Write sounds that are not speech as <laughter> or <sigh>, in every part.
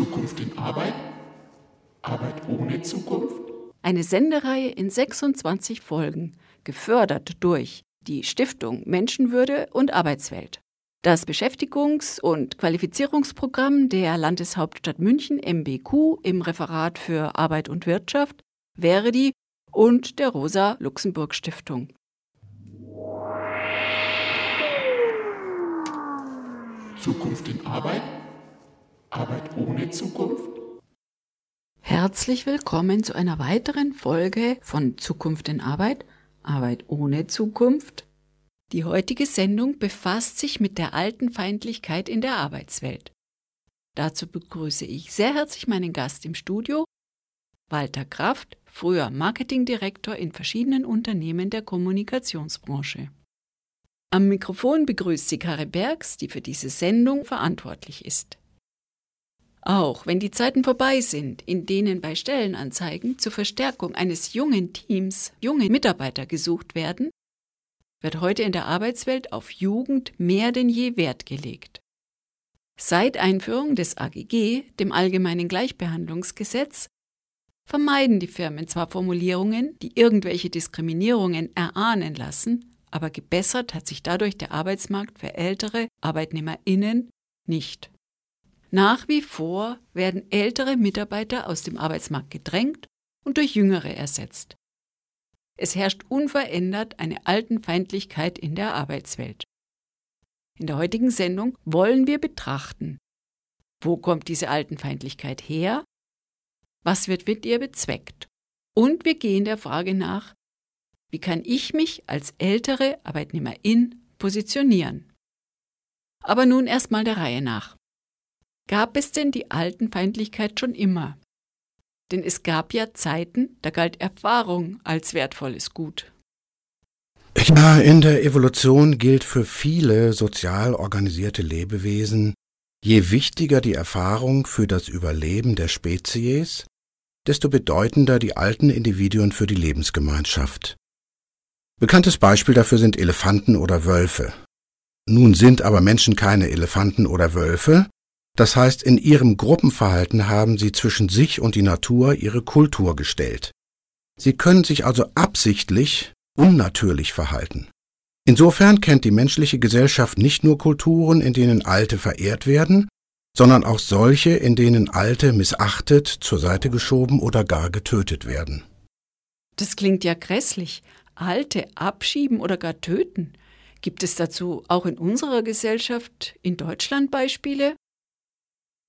Zukunft in Arbeit? Arbeit ohne Zukunft? Eine Sendereihe in 26 Folgen, gefördert durch die Stiftung Menschenwürde und Arbeitswelt. Das Beschäftigungs- und Qualifizierungsprogramm der Landeshauptstadt München MBQ im Referat für Arbeit und Wirtschaft, Verdi und der Rosa-Luxemburg-Stiftung. Zukunft in Arbeit? Arbeit ohne Zukunft? Herzlich willkommen zu einer weiteren Folge von Zukunft in Arbeit, Arbeit ohne Zukunft. Die heutige Sendung befasst sich mit der alten Feindlichkeit in der Arbeitswelt. Dazu begrüße ich sehr herzlich meinen Gast im Studio, Walter Kraft, früher Marketingdirektor in verschiedenen Unternehmen der Kommunikationsbranche. Am Mikrofon begrüßt sie Karin Bergs, die für diese Sendung verantwortlich ist. Auch wenn die Zeiten vorbei sind, in denen bei Stellenanzeigen zur Verstärkung eines jungen Teams junge Mitarbeiter gesucht werden, wird heute in der Arbeitswelt auf Jugend mehr denn je Wert gelegt. Seit Einführung des AGG, dem Allgemeinen Gleichbehandlungsgesetz, vermeiden die Firmen zwar Formulierungen, die irgendwelche Diskriminierungen erahnen lassen, aber gebessert hat sich dadurch der Arbeitsmarkt für ältere Arbeitnehmerinnen nicht. Nach wie vor werden ältere Mitarbeiter aus dem Arbeitsmarkt gedrängt und durch jüngere ersetzt. Es herrscht unverändert eine Altenfeindlichkeit in der Arbeitswelt. In der heutigen Sendung wollen wir betrachten, wo kommt diese Altenfeindlichkeit her, was wird mit ihr bezweckt und wir gehen der Frage nach, wie kann ich mich als ältere Arbeitnehmerin positionieren? Aber nun erstmal der Reihe nach. Gab es denn die Altenfeindlichkeit schon immer? Denn es gab ja Zeiten, da galt Erfahrung als wertvolles Gut. Ja, in der Evolution gilt für viele sozial organisierte Lebewesen, je wichtiger die Erfahrung für das Überleben der Spezies, desto bedeutender die alten Individuen für die Lebensgemeinschaft. Bekanntes Beispiel dafür sind Elefanten oder Wölfe. Nun sind aber Menschen keine Elefanten oder Wölfe, das heißt, in ihrem Gruppenverhalten haben sie zwischen sich und die Natur ihre Kultur gestellt. Sie können sich also absichtlich unnatürlich verhalten. Insofern kennt die menschliche Gesellschaft nicht nur Kulturen, in denen Alte verehrt werden, sondern auch solche, in denen Alte missachtet, zur Seite geschoben oder gar getötet werden. Das klingt ja grässlich, Alte abschieben oder gar töten. Gibt es dazu auch in unserer Gesellschaft in Deutschland Beispiele?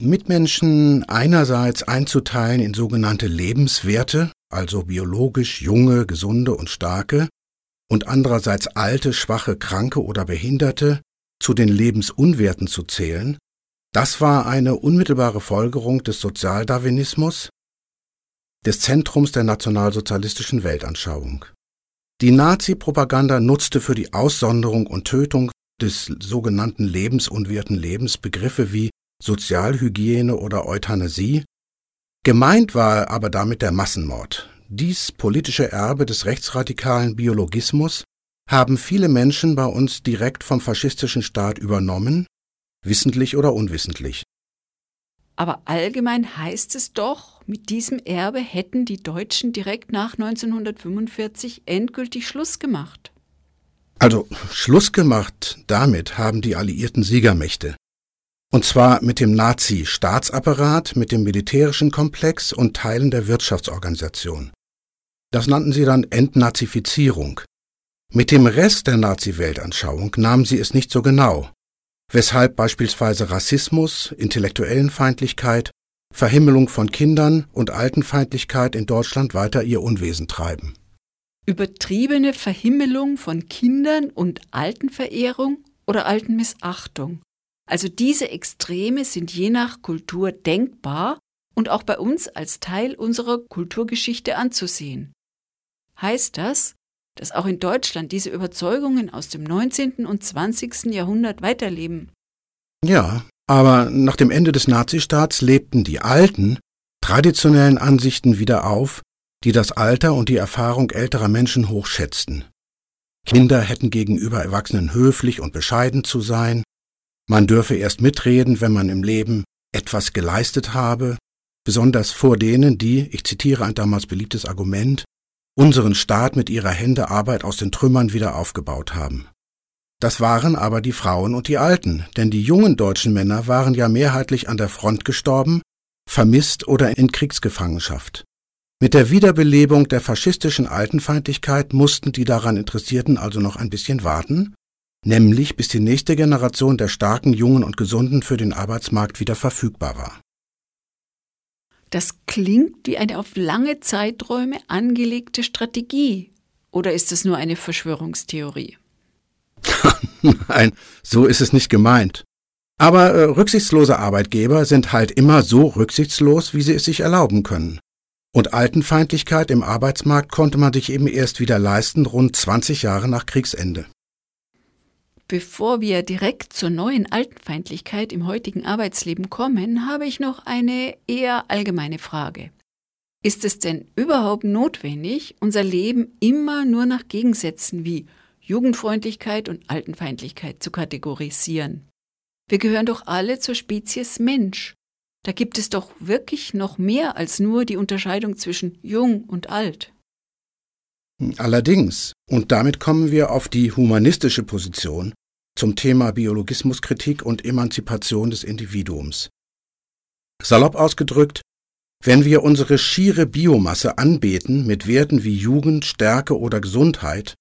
Mitmenschen einerseits einzuteilen in sogenannte Lebenswerte, also biologisch junge, gesunde und starke, und andererseits alte, schwache, kranke oder Behinderte zu den Lebensunwerten zu zählen, das war eine unmittelbare Folgerung des Sozialdarwinismus, des Zentrums der nationalsozialistischen Weltanschauung. Die Nazi-Propaganda nutzte für die Aussonderung und Tötung des sogenannten lebensunwerten Lebens Begriffe wie Sozialhygiene oder Euthanasie. Gemeint war aber damit der Massenmord. Dies politische Erbe des rechtsradikalen Biologismus haben viele Menschen bei uns direkt vom faschistischen Staat übernommen, wissentlich oder unwissentlich. Aber allgemein heißt es doch, mit diesem Erbe hätten die Deutschen direkt nach 1945 endgültig Schluss gemacht. Also Schluss gemacht damit haben die alliierten Siegermächte. Und zwar mit dem Nazi-Staatsapparat, mit dem militärischen Komplex und Teilen der Wirtschaftsorganisation. Das nannten sie dann Entnazifizierung. Mit dem Rest der Nazi-Weltanschauung nahmen sie es nicht so genau weshalb beispielsweise Rassismus, Intellektuellenfeindlichkeit, Verhimmelung von Kindern und Altenfeindlichkeit in Deutschland weiter ihr Unwesen treiben. Übertriebene Verhimmelung von Kindern und Altenverehrung oder Altenmissachtung. Also diese Extreme sind je nach Kultur denkbar und auch bei uns als Teil unserer Kulturgeschichte anzusehen. Heißt das, dass auch in Deutschland diese Überzeugungen aus dem 19. und 20. Jahrhundert weiterleben. Ja, aber nach dem Ende des Nazistaats lebten die alten, traditionellen Ansichten wieder auf, die das Alter und die Erfahrung älterer Menschen hochschätzten. Kinder hätten gegenüber Erwachsenen höflich und bescheiden zu sein, man dürfe erst mitreden, wenn man im Leben etwas geleistet habe, besonders vor denen, die, ich zitiere ein damals beliebtes Argument, unseren Staat mit ihrer Hände Arbeit aus den Trümmern wieder aufgebaut haben. Das waren aber die Frauen und die Alten, denn die jungen deutschen Männer waren ja mehrheitlich an der Front gestorben, vermisst oder in Kriegsgefangenschaft. Mit der Wiederbelebung der faschistischen Altenfeindlichkeit mussten die daran Interessierten also noch ein bisschen warten, nämlich bis die nächste Generation der starken, jungen und gesunden für den Arbeitsmarkt wieder verfügbar war. Das klingt wie eine auf lange Zeiträume angelegte Strategie. Oder ist es nur eine Verschwörungstheorie? <laughs> Nein, so ist es nicht gemeint. Aber äh, rücksichtslose Arbeitgeber sind halt immer so rücksichtslos, wie sie es sich erlauben können. Und Altenfeindlichkeit im Arbeitsmarkt konnte man sich eben erst wieder leisten, rund 20 Jahre nach Kriegsende. Bevor wir direkt zur neuen Altenfeindlichkeit im heutigen Arbeitsleben kommen, habe ich noch eine eher allgemeine Frage. Ist es denn überhaupt notwendig, unser Leben immer nur nach Gegensätzen wie Jugendfreundlichkeit und Altenfeindlichkeit zu kategorisieren? Wir gehören doch alle zur Spezies Mensch. Da gibt es doch wirklich noch mehr als nur die Unterscheidung zwischen jung und alt. Allerdings, und damit kommen wir auf die humanistische Position, zum Thema Biologismuskritik und Emanzipation des Individuums. Salopp ausgedrückt, wenn wir unsere schiere Biomasse anbeten mit Werten wie Jugend, Stärke oder Gesundheit,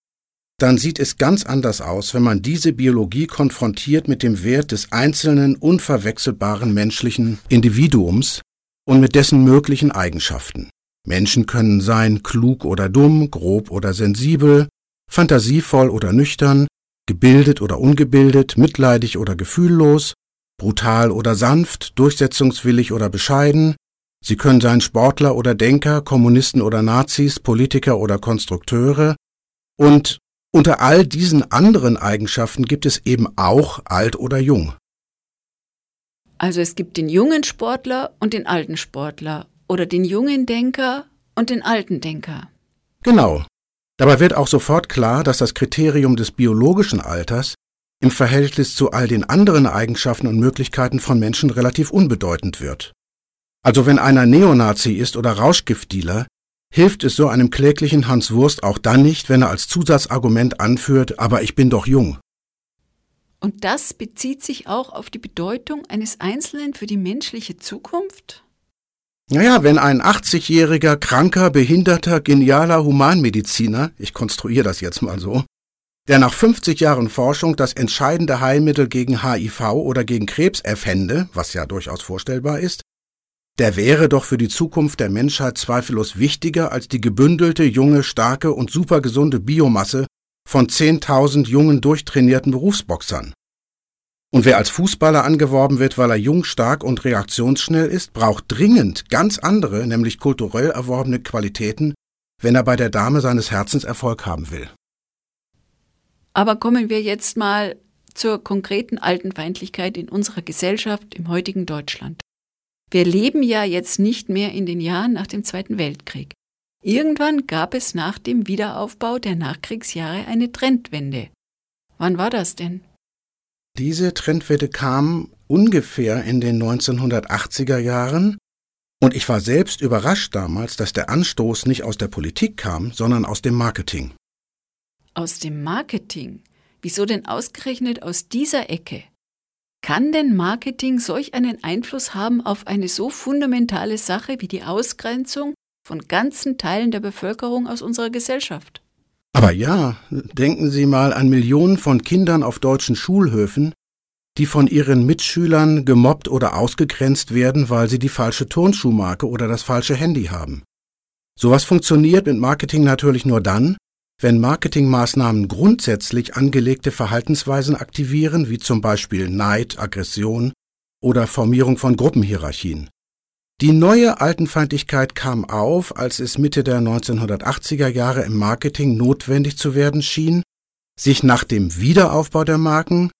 dann sieht es ganz anders aus, wenn man diese Biologie konfrontiert mit dem Wert des einzelnen, unverwechselbaren menschlichen Individuums und mit dessen möglichen Eigenschaften. Menschen können sein klug oder dumm, grob oder sensibel, fantasievoll oder nüchtern, gebildet oder ungebildet, mitleidig oder gefühllos, brutal oder sanft, durchsetzungswillig oder bescheiden, Sie können sein Sportler oder Denker, Kommunisten oder Nazis, Politiker oder Konstrukteure, und unter all diesen anderen Eigenschaften gibt es eben auch alt oder jung. Also es gibt den jungen Sportler und den alten Sportler oder den jungen Denker und den alten Denker. Genau. Dabei wird auch sofort klar, dass das Kriterium des biologischen Alters im Verhältnis zu all den anderen Eigenschaften und Möglichkeiten von Menschen relativ unbedeutend wird. Also wenn einer Neonazi ist oder Rauschgiftdealer, hilft es so einem kläglichen Hans Wurst auch dann nicht, wenn er als Zusatzargument anführt, aber ich bin doch jung. Und das bezieht sich auch auf die Bedeutung eines Einzelnen für die menschliche Zukunft? Naja, wenn ein 80-jähriger, kranker, behinderter, genialer Humanmediziner, ich konstruiere das jetzt mal so, der nach 50 Jahren Forschung das entscheidende Heilmittel gegen HIV oder gegen Krebs erfände, was ja durchaus vorstellbar ist, der wäre doch für die Zukunft der Menschheit zweifellos wichtiger als die gebündelte, junge, starke und supergesunde Biomasse von 10.000 jungen, durchtrainierten Berufsboxern. Und wer als Fußballer angeworben wird, weil er jung, stark und reaktionsschnell ist, braucht dringend ganz andere, nämlich kulturell erworbene Qualitäten, wenn er bei der Dame seines Herzens Erfolg haben will. Aber kommen wir jetzt mal zur konkreten Altenfeindlichkeit in unserer Gesellschaft im heutigen Deutschland. Wir leben ja jetzt nicht mehr in den Jahren nach dem Zweiten Weltkrieg. Irgendwann gab es nach dem Wiederaufbau der Nachkriegsjahre eine Trendwende. Wann war das denn? Diese Trendwende kam ungefähr in den 1980er Jahren und ich war selbst überrascht damals, dass der Anstoß nicht aus der Politik kam, sondern aus dem Marketing. Aus dem Marketing? Wieso denn ausgerechnet aus dieser Ecke? Kann denn Marketing solch einen Einfluss haben auf eine so fundamentale Sache wie die Ausgrenzung von ganzen Teilen der Bevölkerung aus unserer Gesellschaft? Aber ja, denken Sie mal an Millionen von Kindern auf deutschen Schulhöfen, die von ihren Mitschülern gemobbt oder ausgegrenzt werden, weil sie die falsche Turnschuhmarke oder das falsche Handy haben. Sowas funktioniert mit Marketing natürlich nur dann, wenn Marketingmaßnahmen grundsätzlich angelegte Verhaltensweisen aktivieren, wie zum Beispiel Neid, Aggression oder Formierung von Gruppenhierarchien. Die neue Altenfeindlichkeit kam auf, als es Mitte der 1980er Jahre im Marketing notwendig zu werden schien, sich nach dem Wiederaufbau der Marken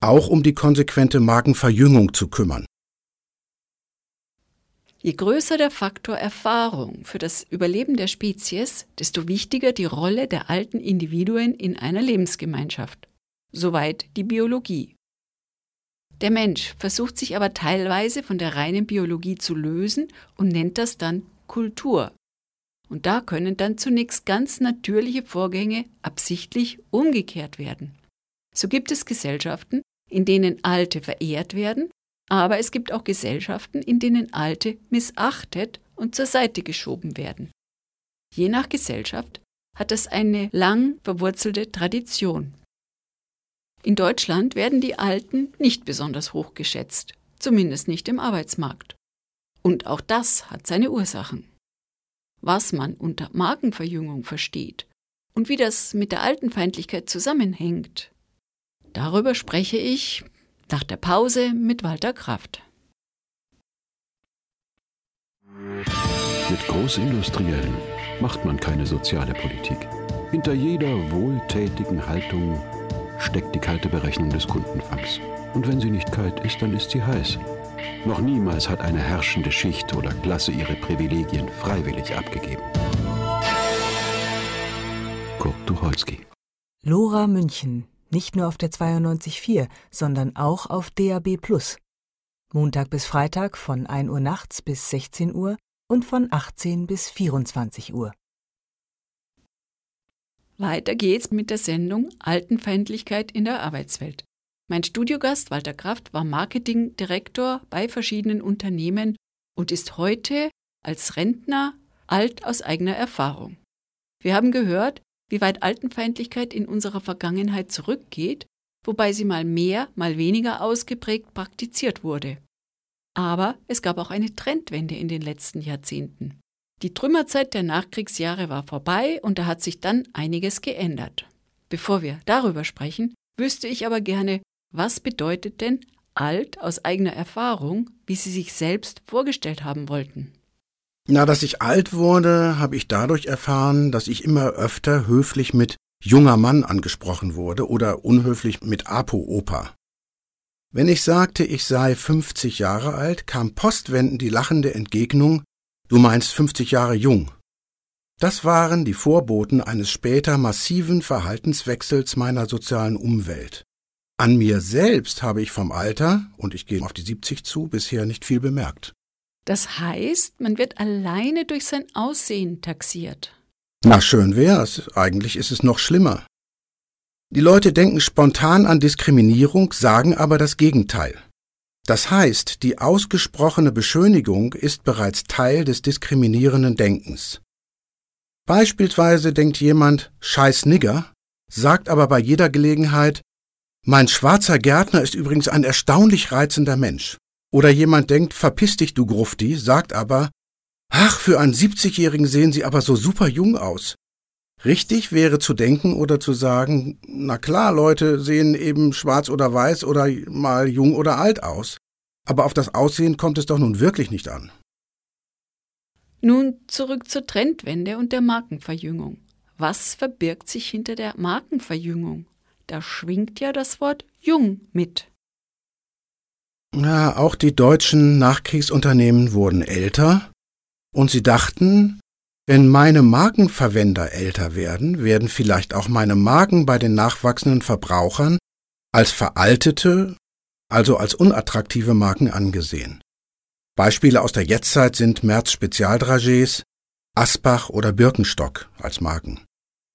auch um die konsequente Markenverjüngung zu kümmern. Je größer der Faktor Erfahrung für das Überleben der Spezies, desto wichtiger die Rolle der alten Individuen in einer Lebensgemeinschaft. Soweit die Biologie. Der Mensch versucht sich aber teilweise von der reinen Biologie zu lösen und nennt das dann Kultur. Und da können dann zunächst ganz natürliche Vorgänge absichtlich umgekehrt werden. So gibt es Gesellschaften, in denen Alte verehrt werden, aber es gibt auch Gesellschaften, in denen Alte missachtet und zur Seite geschoben werden. Je nach Gesellschaft hat das eine lang verwurzelte Tradition. In Deutschland werden die Alten nicht besonders hoch geschätzt, zumindest nicht im Arbeitsmarkt. Und auch das hat seine Ursachen. Was man unter Markenverjüngung versteht und wie das mit der Altenfeindlichkeit zusammenhängt, darüber spreche ich nach der Pause mit Walter Kraft. Mit Großindustriellen macht man keine soziale Politik. Hinter jeder wohltätigen Haltung steckt die kalte Berechnung des Kundenfangs. Und wenn sie nicht kalt ist, dann ist sie heiß. Noch niemals hat eine herrschende Schicht oder Klasse ihre Privilegien freiwillig abgegeben. Kurt Tucholsky. Lora München, nicht nur auf der 92.4, sondern auch auf DAB+. Montag bis Freitag von 1 Uhr nachts bis 16 Uhr und von 18 bis 24 Uhr. Weiter geht's mit der Sendung Altenfeindlichkeit in der Arbeitswelt. Mein Studiogast Walter Kraft war Marketingdirektor bei verschiedenen Unternehmen und ist heute als Rentner alt aus eigener Erfahrung. Wir haben gehört, wie weit Altenfeindlichkeit in unserer Vergangenheit zurückgeht, wobei sie mal mehr, mal weniger ausgeprägt praktiziert wurde. Aber es gab auch eine Trendwende in den letzten Jahrzehnten. Die Trümmerzeit der Nachkriegsjahre war vorbei und da hat sich dann einiges geändert. Bevor wir darüber sprechen, wüsste ich aber gerne, was bedeutet denn alt aus eigener Erfahrung, wie Sie sich selbst vorgestellt haben wollten? Na, dass ich alt wurde, habe ich dadurch erfahren, dass ich immer öfter höflich mit junger Mann angesprochen wurde oder unhöflich mit Apo-Opa. Wenn ich sagte, ich sei 50 Jahre alt, kam postwendend die lachende Entgegnung, Du meinst 50 Jahre jung. Das waren die Vorboten eines später massiven Verhaltenswechsels meiner sozialen Umwelt. An mir selbst habe ich vom Alter, und ich gehe auf die 70 zu, bisher nicht viel bemerkt. Das heißt, man wird alleine durch sein Aussehen taxiert. Na schön wär's, eigentlich ist es noch schlimmer. Die Leute denken spontan an Diskriminierung, sagen aber das Gegenteil. Das heißt, die ausgesprochene Beschönigung ist bereits Teil des diskriminierenden Denkens. Beispielsweise denkt jemand Scheiß Nigger, sagt aber bei jeder Gelegenheit Mein schwarzer Gärtner ist übrigens ein erstaunlich reizender Mensch. Oder jemand denkt Verpiss dich, du Grufti, sagt aber Ach, für einen 70-Jährigen sehen Sie aber so super jung aus. Richtig wäre zu denken oder zu sagen, na klar, Leute sehen eben schwarz oder weiß oder mal jung oder alt aus. Aber auf das Aussehen kommt es doch nun wirklich nicht an. Nun zurück zur Trendwende und der Markenverjüngung. Was verbirgt sich hinter der Markenverjüngung? Da schwingt ja das Wort jung mit. Ja, auch die deutschen Nachkriegsunternehmen wurden älter und sie dachten, wenn meine Markenverwender älter werden, werden vielleicht auch meine Marken bei den nachwachsenden Verbrauchern als veraltete, also als unattraktive Marken angesehen. Beispiele aus der Jetztzeit sind Merz Spezialdragés, Asbach oder Birkenstock als Marken.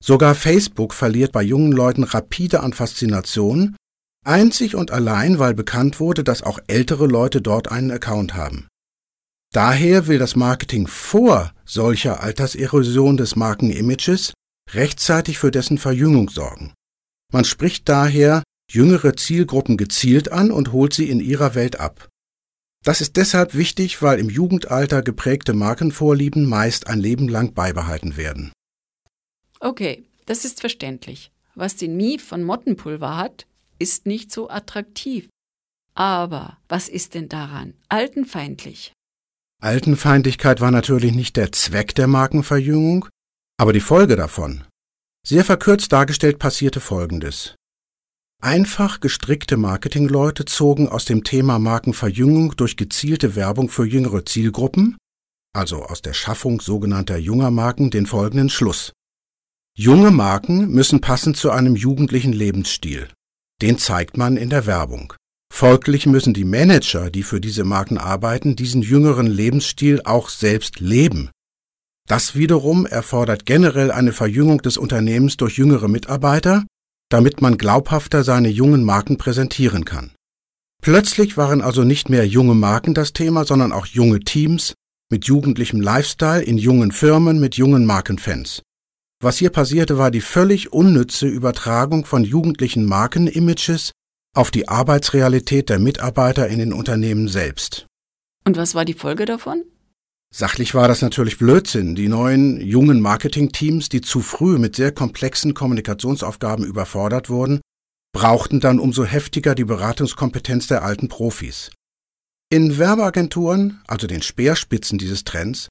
Sogar Facebook verliert bei jungen Leuten rapide an Faszination, einzig und allein, weil bekannt wurde, dass auch ältere Leute dort einen Account haben. Daher will das Marketing vor solcher Alterserosion des Markenimages rechtzeitig für dessen Verjüngung sorgen. Man spricht daher jüngere Zielgruppen gezielt an und holt sie in ihrer Welt ab. Das ist deshalb wichtig, weil im Jugendalter geprägte Markenvorlieben meist ein Leben lang beibehalten werden. Okay, das ist verständlich. Was den Mie von Mottenpulver hat, ist nicht so attraktiv. Aber was ist denn daran altenfeindlich? Altenfeindlichkeit war natürlich nicht der Zweck der Markenverjüngung, aber die Folge davon. Sehr verkürzt dargestellt passierte Folgendes. Einfach gestrickte Marketingleute zogen aus dem Thema Markenverjüngung durch gezielte Werbung für jüngere Zielgruppen, also aus der Schaffung sogenannter junger Marken, den folgenden Schluss. Junge Marken müssen passen zu einem jugendlichen Lebensstil. Den zeigt man in der Werbung. Folglich müssen die Manager, die für diese Marken arbeiten, diesen jüngeren Lebensstil auch selbst leben. Das wiederum erfordert generell eine Verjüngung des Unternehmens durch jüngere Mitarbeiter, damit man glaubhafter seine jungen Marken präsentieren kann. Plötzlich waren also nicht mehr junge Marken das Thema, sondern auch junge Teams mit jugendlichem Lifestyle in jungen Firmen mit jungen Markenfans. Was hier passierte, war die völlig unnütze Übertragung von jugendlichen Markenimages auf die Arbeitsrealität der Mitarbeiter in den Unternehmen selbst. Und was war die Folge davon? Sachlich war das natürlich Blödsinn. Die neuen, jungen Marketingteams, die zu früh mit sehr komplexen Kommunikationsaufgaben überfordert wurden, brauchten dann umso heftiger die Beratungskompetenz der alten Profis. In Werbeagenturen, also den Speerspitzen dieses Trends,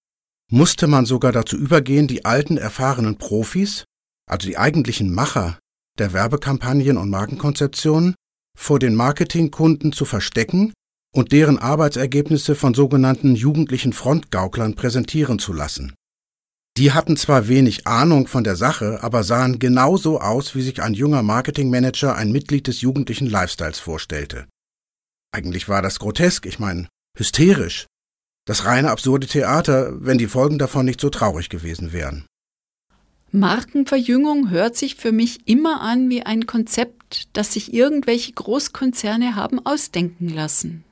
musste man sogar dazu übergehen, die alten erfahrenen Profis, also die eigentlichen Macher der Werbekampagnen und Markenkonzeptionen, vor den Marketingkunden zu verstecken und deren Arbeitsergebnisse von sogenannten jugendlichen Frontgauklern präsentieren zu lassen. Die hatten zwar wenig Ahnung von der Sache, aber sahen genauso aus, wie sich ein junger Marketingmanager ein Mitglied des jugendlichen Lifestyles vorstellte. Eigentlich war das grotesk, ich meine, hysterisch. Das reine absurde Theater, wenn die Folgen davon nicht so traurig gewesen wären. Markenverjüngung hört sich für mich immer an wie ein Konzept, das sich irgendwelche Großkonzerne haben ausdenken lassen.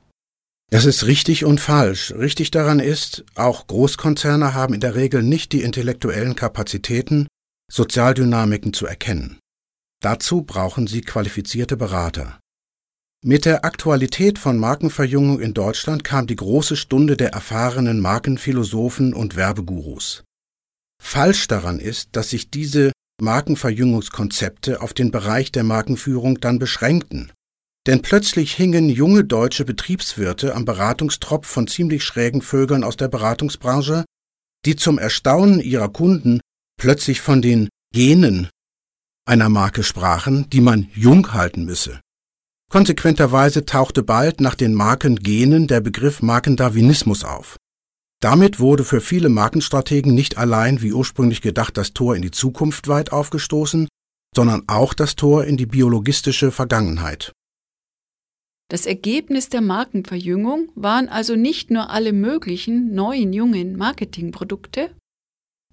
Das ist richtig und falsch. Richtig daran ist, auch Großkonzerne haben in der Regel nicht die intellektuellen Kapazitäten, Sozialdynamiken zu erkennen. Dazu brauchen sie qualifizierte Berater. Mit der Aktualität von Markenverjüngung in Deutschland kam die große Stunde der erfahrenen Markenphilosophen und Werbegurus. Falsch daran ist, dass sich diese Markenverjüngungskonzepte auf den Bereich der Markenführung dann beschränkten denn plötzlich hingen junge deutsche Betriebswirte am Beratungstropf von ziemlich schrägen Vögeln aus der Beratungsbranche, die zum Erstaunen ihrer Kunden plötzlich von den Genen einer Marke sprachen, die man jung halten müsse. Konsequenterweise tauchte bald nach den Markengenen der Begriff Markendarwinismus auf. Damit wurde für viele Markenstrategen nicht allein wie ursprünglich gedacht das Tor in die Zukunft weit aufgestoßen, sondern auch das Tor in die biologistische Vergangenheit. Das Ergebnis der Markenverjüngung waren also nicht nur alle möglichen neuen jungen Marketingprodukte,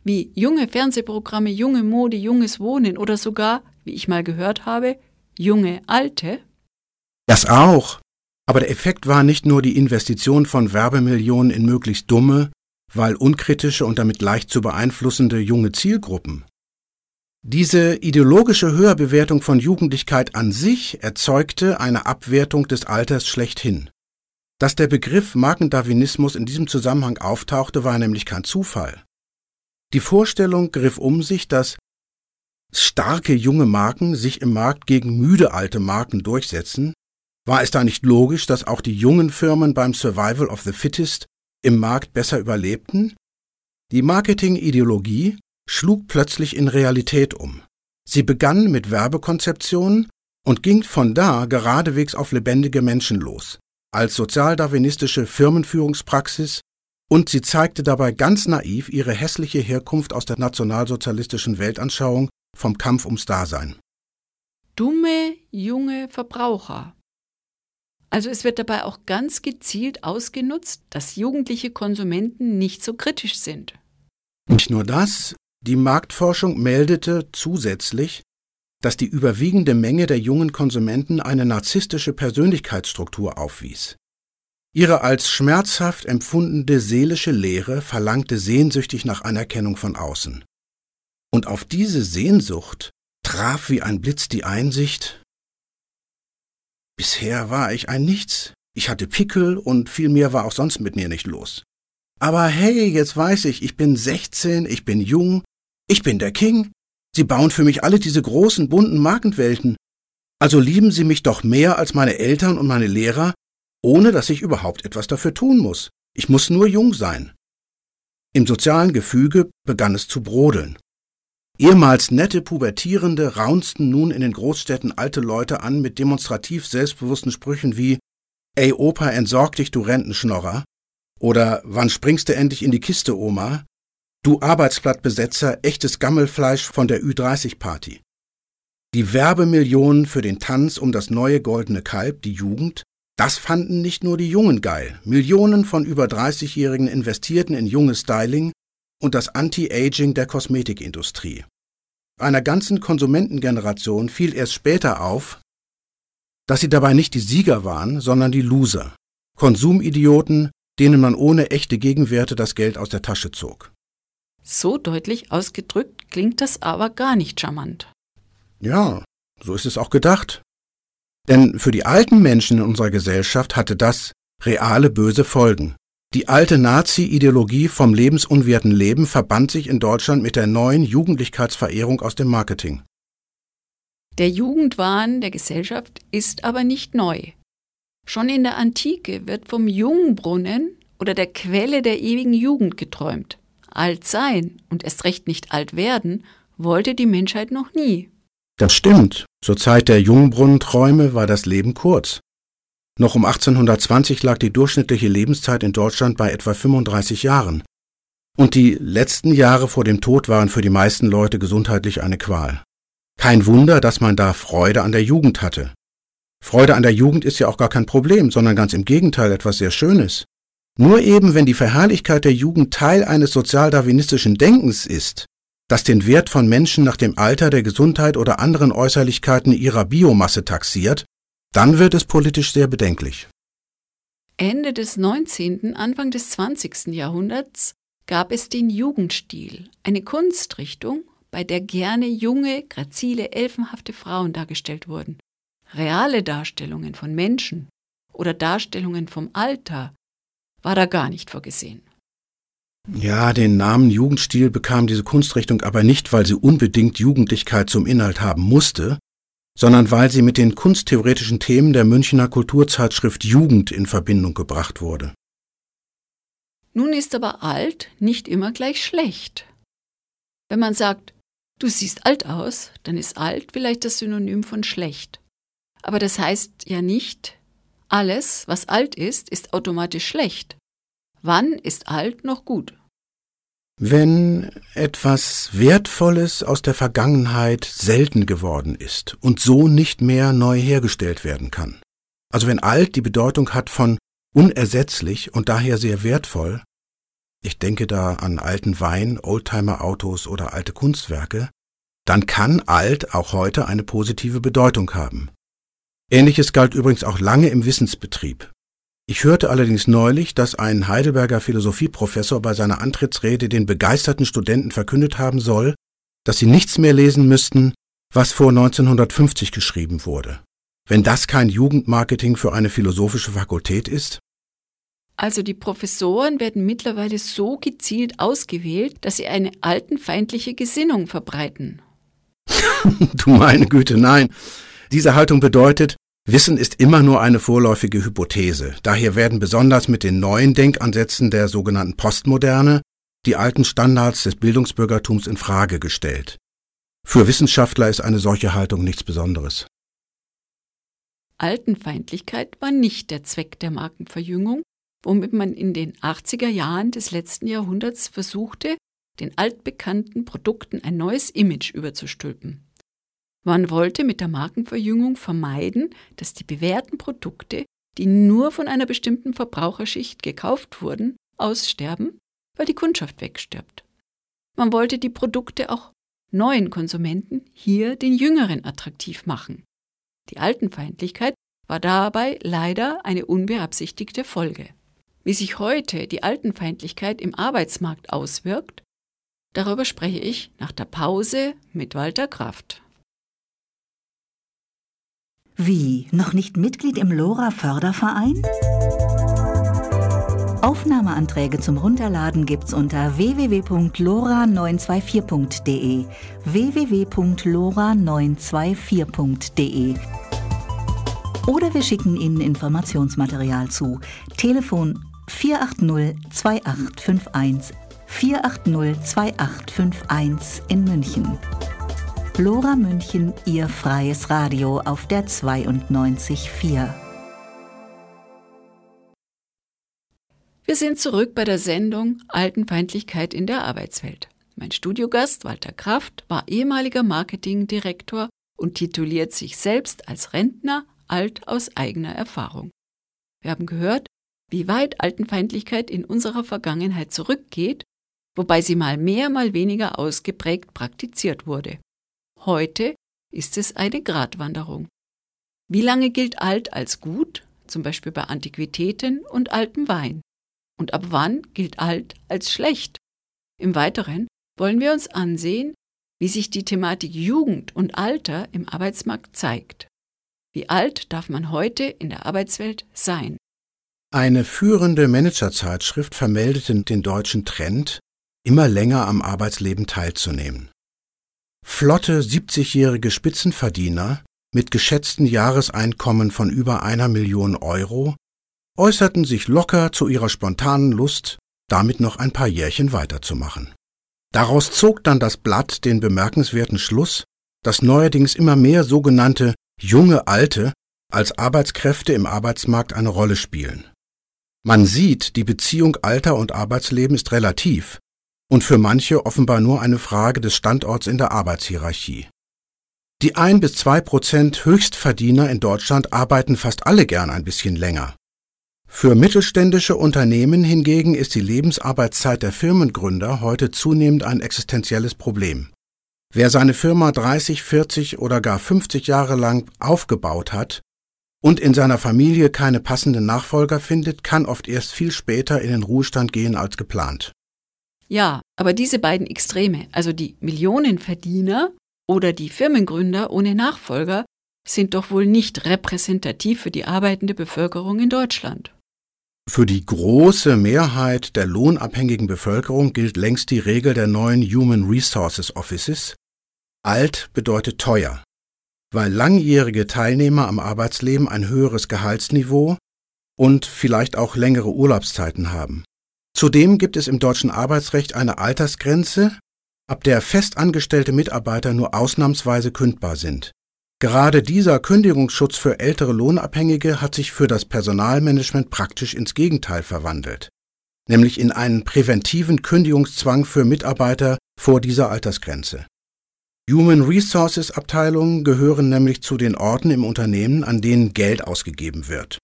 wie junge Fernsehprogramme, junge Mode, junges Wohnen oder sogar, wie ich mal gehört habe, junge Alte. Das auch. Aber der Effekt war nicht nur die Investition von Werbemillionen in möglichst dumme, weil unkritische und damit leicht zu beeinflussende junge Zielgruppen. Diese ideologische Höherbewertung von Jugendlichkeit an sich erzeugte eine Abwertung des Alters schlechthin. Dass der Begriff Markendarwinismus in diesem Zusammenhang auftauchte, war nämlich kein Zufall. Die Vorstellung griff um sich, dass starke junge Marken sich im Markt gegen müde alte Marken durchsetzen, war es da nicht logisch, dass auch die jungen Firmen beim Survival of the Fittest im Markt besser überlebten? Die Marketingideologie schlug plötzlich in Realität um. Sie begann mit Werbekonzeptionen und ging von da geradewegs auf lebendige Menschen los, als sozialdarwinistische Firmenführungspraxis, und sie zeigte dabei ganz naiv ihre hässliche Herkunft aus der nationalsozialistischen Weltanschauung vom Kampf ums Dasein. Dumme junge Verbraucher. Also es wird dabei auch ganz gezielt ausgenutzt, dass jugendliche Konsumenten nicht so kritisch sind. Nicht nur das, die Marktforschung meldete zusätzlich, dass die überwiegende Menge der jungen Konsumenten eine narzisstische Persönlichkeitsstruktur aufwies. Ihre als schmerzhaft empfundene seelische Leere verlangte sehnsüchtig nach Anerkennung von außen. Und auf diese Sehnsucht traf wie ein Blitz die Einsicht, bisher war ich ein Nichts, ich hatte Pickel und viel mehr war auch sonst mit mir nicht los. Aber hey, jetzt weiß ich, ich bin 16, ich bin jung, ich bin der King. Sie bauen für mich alle diese großen, bunten Markenwelten. Also lieben Sie mich doch mehr als meine Eltern und meine Lehrer, ohne dass ich überhaupt etwas dafür tun muss. Ich muss nur jung sein. Im sozialen Gefüge begann es zu brodeln. Ehemals nette Pubertierende raunsten nun in den Großstädten alte Leute an mit demonstrativ selbstbewussten Sprüchen wie Ey Opa, entsorg dich, du Rentenschnorrer oder Wann springst du endlich in die Kiste, Oma? Du Arbeitsblattbesetzer, echtes Gammelfleisch von der Ü30-Party. Die Werbemillionen für den Tanz um das neue goldene Kalb, die Jugend, Das fanden nicht nur die Jungen geil. Millionen von über 30-Jährigen investierten in junges Styling und das Anti-Aging der Kosmetikindustrie. Einer ganzen Konsumentengeneration fiel erst später auf, dass sie dabei nicht die Sieger waren, sondern die Loser. Konsumidioten, denen man ohne echte Gegenwerte das Geld aus der Tasche zog. So deutlich ausgedrückt klingt das aber gar nicht charmant. Ja, so ist es auch gedacht. Denn für die alten Menschen in unserer Gesellschaft hatte das reale böse Folgen. Die alte Nazi-Ideologie vom lebensunwerten Leben verband sich in Deutschland mit der neuen Jugendlichkeitsverehrung aus dem Marketing. Der Jugendwahn der Gesellschaft ist aber nicht neu. Schon in der Antike wird vom Jungbrunnen oder der Quelle der ewigen Jugend geträumt. Alt sein und erst recht nicht alt werden wollte die Menschheit noch nie. Das stimmt. Zur Zeit der Jungbrunnenträume war das Leben kurz. Noch um 1820 lag die durchschnittliche Lebenszeit in Deutschland bei etwa 35 Jahren. Und die letzten Jahre vor dem Tod waren für die meisten Leute gesundheitlich eine Qual. Kein Wunder, dass man da Freude an der Jugend hatte. Freude an der Jugend ist ja auch gar kein Problem, sondern ganz im Gegenteil etwas sehr Schönes. Nur eben, wenn die Verherrlichkeit der Jugend Teil eines sozialdarwinistischen Denkens ist, das den Wert von Menschen nach dem Alter, der Gesundheit oder anderen Äußerlichkeiten ihrer Biomasse taxiert, dann wird es politisch sehr bedenklich. Ende des 19., Anfang des 20. Jahrhunderts gab es den Jugendstil, eine Kunstrichtung, bei der gerne junge, grazile, elfenhafte Frauen dargestellt wurden. Reale Darstellungen von Menschen oder Darstellungen vom Alter war da gar nicht vorgesehen. Ja, den Namen Jugendstil bekam diese Kunstrichtung aber nicht, weil sie unbedingt Jugendlichkeit zum Inhalt haben musste, sondern weil sie mit den kunsttheoretischen Themen der Münchner Kulturzeitschrift Jugend in Verbindung gebracht wurde. Nun ist aber alt nicht immer gleich schlecht. Wenn man sagt, du siehst alt aus, dann ist alt vielleicht das Synonym von schlecht. Aber das heißt ja nicht, alles, was alt ist, ist automatisch schlecht. Wann ist alt noch gut? Wenn etwas Wertvolles aus der Vergangenheit selten geworden ist und so nicht mehr neu hergestellt werden kann. Also wenn alt die Bedeutung hat von unersetzlich und daher sehr wertvoll, ich denke da an alten Wein, Oldtimer-Autos oder alte Kunstwerke, dann kann alt auch heute eine positive Bedeutung haben. Ähnliches galt übrigens auch lange im Wissensbetrieb. Ich hörte allerdings neulich, dass ein Heidelberger Philosophieprofessor bei seiner Antrittsrede den begeisterten Studenten verkündet haben soll, dass sie nichts mehr lesen müssten, was vor 1950 geschrieben wurde. Wenn das kein Jugendmarketing für eine philosophische Fakultät ist? Also die Professoren werden mittlerweile so gezielt ausgewählt, dass sie eine altenfeindliche Gesinnung verbreiten. <laughs> du meine Güte, nein. Diese Haltung bedeutet, Wissen ist immer nur eine vorläufige Hypothese. Daher werden besonders mit den neuen Denkansätzen der sogenannten Postmoderne die alten Standards des Bildungsbürgertums in Frage gestellt. Für Wissenschaftler ist eine solche Haltung nichts Besonderes. Altenfeindlichkeit war nicht der Zweck der Markenverjüngung, womit man in den 80er Jahren des letzten Jahrhunderts versuchte, den altbekannten Produkten ein neues Image überzustülpen. Man wollte mit der Markenverjüngung vermeiden, dass die bewährten Produkte, die nur von einer bestimmten Verbraucherschicht gekauft wurden, aussterben, weil die Kundschaft wegstirbt. Man wollte die Produkte auch neuen Konsumenten, hier den Jüngeren, attraktiv machen. Die Altenfeindlichkeit war dabei leider eine unbeabsichtigte Folge. Wie sich heute die Altenfeindlichkeit im Arbeitsmarkt auswirkt, darüber spreche ich nach der Pause mit Walter Kraft. Wie, noch nicht Mitglied im LoRa Förderverein? Aufnahmeanträge zum Runterladen gibt's unter www.lora924.de www.lora924.de Oder wir schicken Ihnen Informationsmaterial zu. Telefon 480 2851 480 2851 in München. Lora München, Ihr freies Radio auf der 92.4. Wir sind zurück bei der Sendung Altenfeindlichkeit in der Arbeitswelt. Mein Studiogast Walter Kraft war ehemaliger Marketingdirektor und tituliert sich selbst als Rentner alt aus eigener Erfahrung. Wir haben gehört, wie weit Altenfeindlichkeit in unserer Vergangenheit zurückgeht, wobei sie mal mehr, mal weniger ausgeprägt praktiziert wurde. Heute ist es eine Gratwanderung. Wie lange gilt alt als gut, zum Beispiel bei Antiquitäten und altem Wein? Und ab wann gilt alt als schlecht? Im Weiteren wollen wir uns ansehen, wie sich die Thematik Jugend und Alter im Arbeitsmarkt zeigt. Wie alt darf man heute in der Arbeitswelt sein? Eine führende Managerzeitschrift vermeldete den deutschen Trend, immer länger am Arbeitsleben teilzunehmen. Flotte 70-jährige Spitzenverdiener mit geschätzten Jahreseinkommen von über einer Million Euro äußerten sich locker zu ihrer spontanen Lust, damit noch ein paar Jährchen weiterzumachen. Daraus zog dann das Blatt den bemerkenswerten Schluss, dass neuerdings immer mehr sogenannte junge Alte als Arbeitskräfte im Arbeitsmarkt eine Rolle spielen. Man sieht, die Beziehung Alter und Arbeitsleben ist relativ und für manche offenbar nur eine Frage des Standorts in der Arbeitshierarchie. Die ein bis zwei Prozent Höchstverdiener in Deutschland arbeiten fast alle gern ein bisschen länger. Für mittelständische Unternehmen hingegen ist die Lebensarbeitszeit der Firmengründer heute zunehmend ein existenzielles Problem. Wer seine Firma 30, 40 oder gar 50 Jahre lang aufgebaut hat und in seiner Familie keine passenden Nachfolger findet, kann oft erst viel später in den Ruhestand gehen als geplant. Ja, aber diese beiden Extreme, also die Millionenverdiener oder die Firmengründer ohne Nachfolger, sind doch wohl nicht repräsentativ für die arbeitende Bevölkerung in Deutschland. Für die große Mehrheit der lohnabhängigen Bevölkerung gilt längst die Regel der neuen Human Resources Offices. Alt bedeutet teuer, weil langjährige Teilnehmer am Arbeitsleben ein höheres Gehaltsniveau und vielleicht auch längere Urlaubszeiten haben. Zudem gibt es im deutschen Arbeitsrecht eine Altersgrenze, ab der festangestellte Mitarbeiter nur ausnahmsweise kündbar sind. Gerade dieser Kündigungsschutz für ältere Lohnabhängige hat sich für das Personalmanagement praktisch ins Gegenteil verwandelt, nämlich in einen präventiven Kündigungszwang für Mitarbeiter vor dieser Altersgrenze. Human Resources Abteilungen gehören nämlich zu den Orten im Unternehmen, an denen Geld ausgegeben wird.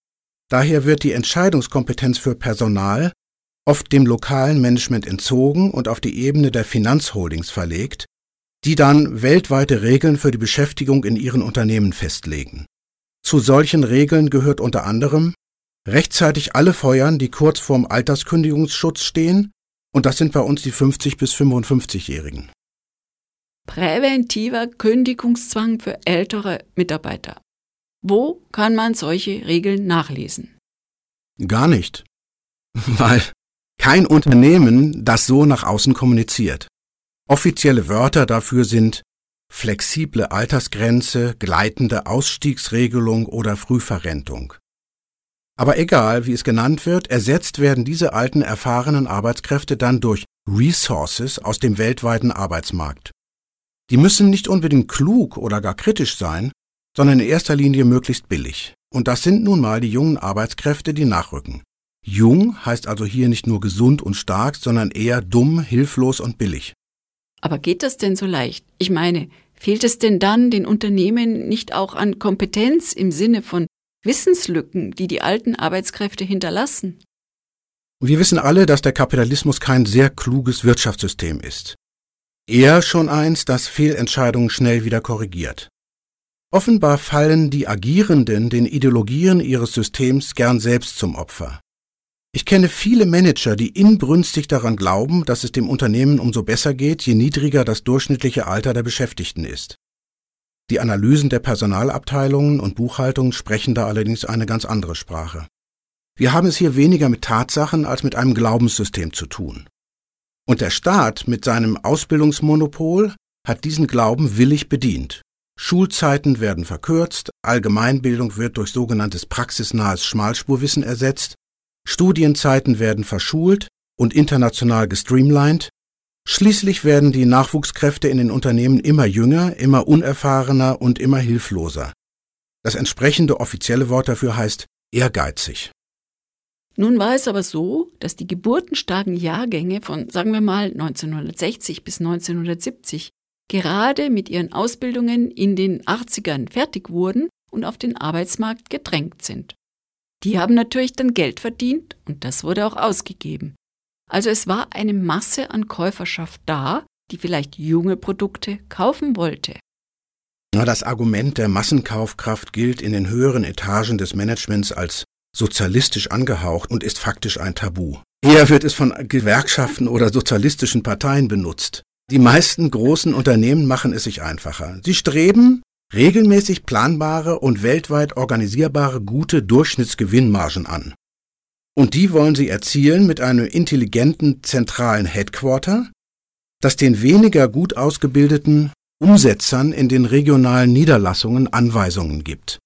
Daher wird die Entscheidungskompetenz für Personal oft dem lokalen Management entzogen und auf die Ebene der Finanzholdings verlegt, die dann weltweite Regeln für die Beschäftigung in ihren Unternehmen festlegen. Zu solchen Regeln gehört unter anderem rechtzeitig alle feuern, die kurz vorm Alterskündigungsschutz stehen, und das sind bei uns die 50 bis 55-Jährigen. Präventiver Kündigungszwang für ältere Mitarbeiter. Wo kann man solche Regeln nachlesen? Gar nicht, <laughs> weil kein Unternehmen das so nach außen kommuniziert. Offizielle Wörter dafür sind flexible Altersgrenze, gleitende Ausstiegsregelung oder Frühverrentung. Aber egal, wie es genannt wird, ersetzt werden diese alten erfahrenen Arbeitskräfte dann durch Resources aus dem weltweiten Arbeitsmarkt. Die müssen nicht unbedingt klug oder gar kritisch sein, sondern in erster Linie möglichst billig. Und das sind nun mal die jungen Arbeitskräfte, die nachrücken. Jung heißt also hier nicht nur gesund und stark, sondern eher dumm, hilflos und billig. Aber geht das denn so leicht? Ich meine, fehlt es denn dann den Unternehmen nicht auch an Kompetenz im Sinne von Wissenslücken, die die alten Arbeitskräfte hinterlassen? Wir wissen alle, dass der Kapitalismus kein sehr kluges Wirtschaftssystem ist. Eher schon eins, das Fehlentscheidungen schnell wieder korrigiert. Offenbar fallen die Agierenden den Ideologien ihres Systems gern selbst zum Opfer. Ich kenne viele Manager, die inbrünstig daran glauben, dass es dem Unternehmen umso besser geht, je niedriger das durchschnittliche Alter der Beschäftigten ist. Die Analysen der Personalabteilungen und Buchhaltungen sprechen da allerdings eine ganz andere Sprache. Wir haben es hier weniger mit Tatsachen als mit einem Glaubenssystem zu tun. Und der Staat mit seinem Ausbildungsmonopol hat diesen Glauben willig bedient. Schulzeiten werden verkürzt, Allgemeinbildung wird durch sogenanntes praxisnahes Schmalspurwissen ersetzt Studienzeiten werden verschult und international gestreamlined, schließlich werden die Nachwuchskräfte in den Unternehmen immer jünger, immer unerfahrener und immer hilfloser. Das entsprechende offizielle Wort dafür heißt ehrgeizig. Nun war es aber so, dass die geburtenstarken Jahrgänge von, sagen wir mal, 1960 bis 1970 gerade mit ihren Ausbildungen in den 80ern fertig wurden und auf den Arbeitsmarkt gedrängt sind. Die haben natürlich dann Geld verdient und das wurde auch ausgegeben. Also es war eine Masse an Käuferschaft da, die vielleicht junge Produkte kaufen wollte. Das Argument der Massenkaufkraft gilt in den höheren Etagen des Managements als sozialistisch angehaucht und ist faktisch ein Tabu. Eher wird es von Gewerkschaften oder sozialistischen Parteien benutzt. Die meisten großen Unternehmen machen es sich einfacher. Sie streben regelmäßig planbare und weltweit organisierbare gute Durchschnittsgewinnmargen an. Und die wollen sie erzielen mit einem intelligenten zentralen Headquarter, das den weniger gut ausgebildeten Umsetzern in den regionalen Niederlassungen Anweisungen gibt.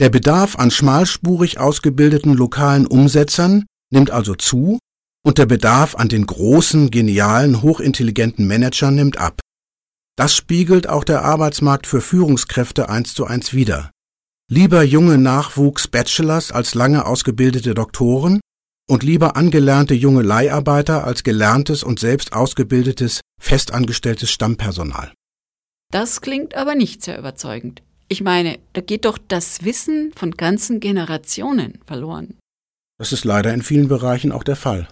Der Bedarf an schmalspurig ausgebildeten lokalen Umsetzern nimmt also zu und der Bedarf an den großen, genialen, hochintelligenten Managern nimmt ab. Das spiegelt auch der Arbeitsmarkt für Führungskräfte eins zu eins wider. Lieber junge Nachwuchs-Bachelors als lange ausgebildete Doktoren und lieber angelernte junge Leiharbeiter als gelerntes und selbst ausgebildetes, festangestelltes Stammpersonal. Das klingt aber nicht sehr überzeugend. Ich meine, da geht doch das Wissen von ganzen Generationen verloren. Das ist leider in vielen Bereichen auch der Fall.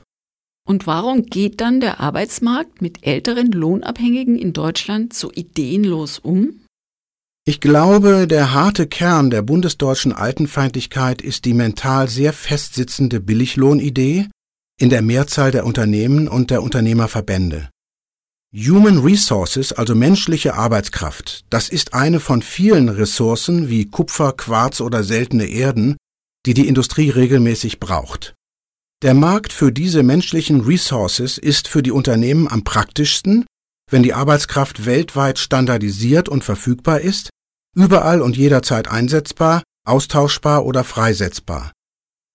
Und warum geht dann der Arbeitsmarkt mit älteren Lohnabhängigen in Deutschland so ideenlos um? Ich glaube, der harte Kern der bundesdeutschen Altenfeindlichkeit ist die mental sehr festsitzende Billiglohnidee in der Mehrzahl der Unternehmen und der Unternehmerverbände. Human Resources, also menschliche Arbeitskraft, das ist eine von vielen Ressourcen wie Kupfer, Quarz oder seltene Erden, die die Industrie regelmäßig braucht. Der Markt für diese menschlichen Resources ist für die Unternehmen am praktischsten, wenn die Arbeitskraft weltweit standardisiert und verfügbar ist, überall und jederzeit einsetzbar, austauschbar oder freisetzbar.